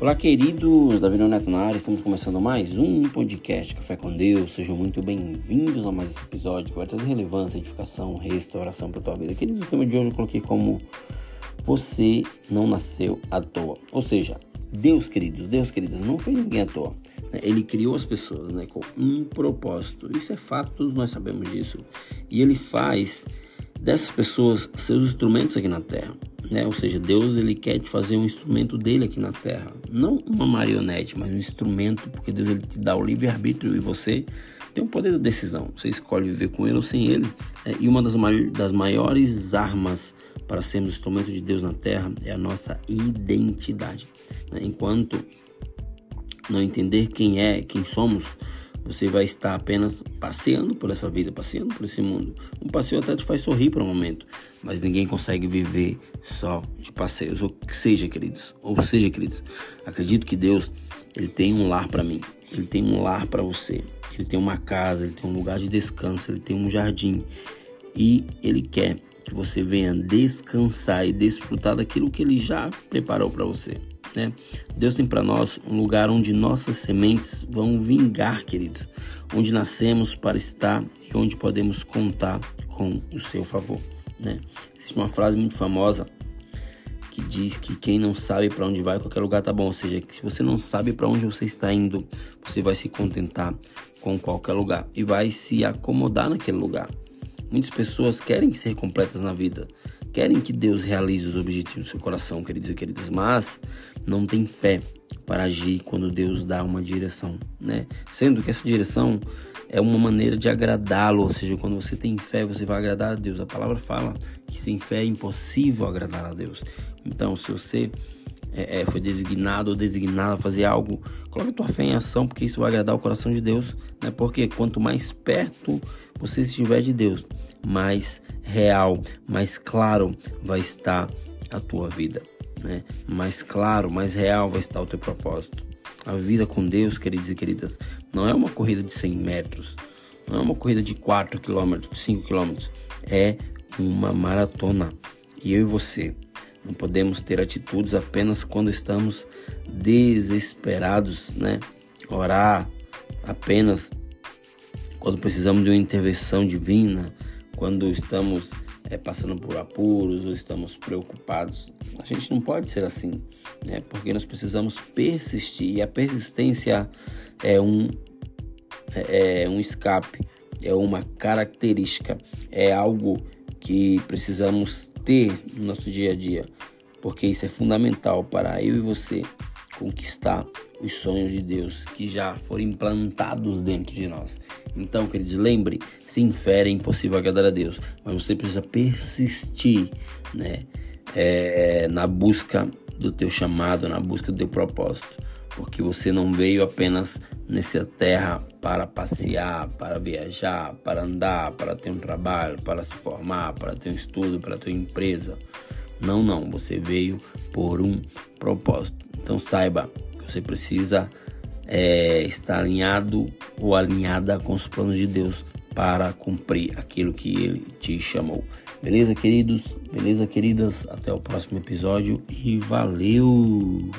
Olá, queridos, Davi Neto na área, estamos começando mais um podcast Café com Deus. Sejam muito bem-vindos a mais esse episódio que vai trazer relevância, edificação, restauração para a tua vida. Queridos, o tema de hoje eu coloquei como Você não nasceu à toa. Ou seja, Deus, queridos, Deus, queridas, não fez ninguém à toa. Né? Ele criou as pessoas né, com um propósito. Isso é fato, todos nós sabemos disso. E ele faz dessas pessoas seus instrumentos aqui na terra. Né? Ou seja, Deus ele quer te fazer um instrumento dele aqui na terra, não uma marionete, mas um instrumento, porque Deus ele te dá o livre arbítrio e você tem o poder da decisão. Você escolhe viver com ele ou sem ele. Né? E uma das, maiores, das maiores armas para sermos instrumento de Deus na terra é a nossa identidade. Né? Enquanto não entender quem é, quem somos, você vai estar apenas passeando por essa vida, passeando por esse mundo. Um passeio até te faz sorrir por um momento, mas ninguém consegue viver só de passeios. Ou seja, queridos, ou seja, queridos, acredito que Deus ele tem um lar para mim, ele tem um lar para você, ele tem uma casa, ele tem um lugar de descanso, ele tem um jardim e ele quer que você venha descansar e desfrutar daquilo que ele já preparou para você. Né? Deus tem para nós um lugar onde nossas sementes vão vingar, queridos, onde nascemos para estar e onde podemos contar com o seu favor. Né? Existe uma frase muito famosa que diz que quem não sabe para onde vai, qualquer lugar tá bom. Ou seja, que se você não sabe para onde você está indo, você vai se contentar com qualquer lugar e vai se acomodar naquele lugar. Muitas pessoas querem ser completas na vida, querem que Deus realize os objetivos do seu coração, queridos e queridas, mas não tem fé para agir quando Deus dá uma direção, né? Sendo que essa direção é uma maneira de agradá-lo, ou seja, quando você tem fé, você vai agradar a Deus. A palavra fala que sem fé é impossível agradar a Deus. Então, se você é, é, foi designado ou designado a fazer algo, coloque tua fé em ação, porque isso vai agradar o coração de Deus, né? Porque quanto mais perto você estiver de Deus, mais real, mais claro vai estar a tua vida, né? Mais claro, mais real vai estar o teu propósito. A vida com Deus, queridos e queridas, não é uma corrida de 100 metros, não é uma corrida de 4 quilômetros, 5 quilômetros, é uma maratona. E eu e você não podemos ter atitudes apenas quando estamos desesperados, né? Orar apenas quando precisamos de uma intervenção divina, quando estamos é, passando por apuros ou estamos preocupados. A gente não pode ser assim, né? Porque nós precisamos persistir e a persistência é um é, é um escape, é uma característica, é algo que precisamos ter no nosso dia a dia, porque isso é fundamental para eu e você conquistar os sonhos de Deus que já foram implantados dentro de nós. Então, queridos, lembre, sem fé é impossível agradar a Deus, mas você precisa persistir, né, é, na busca do teu chamado, na busca do teu propósito, porque você não veio apenas nessa terra para passear, para viajar, para andar, para ter um trabalho, para se formar, para ter um estudo, para ter uma empresa. Não, não, você veio por um propósito. Então saiba, você precisa é, estar alinhado ou alinhada com os planos de Deus para cumprir aquilo que Ele te chamou. Beleza, queridos? Beleza, queridas? Até o próximo episódio e valeu!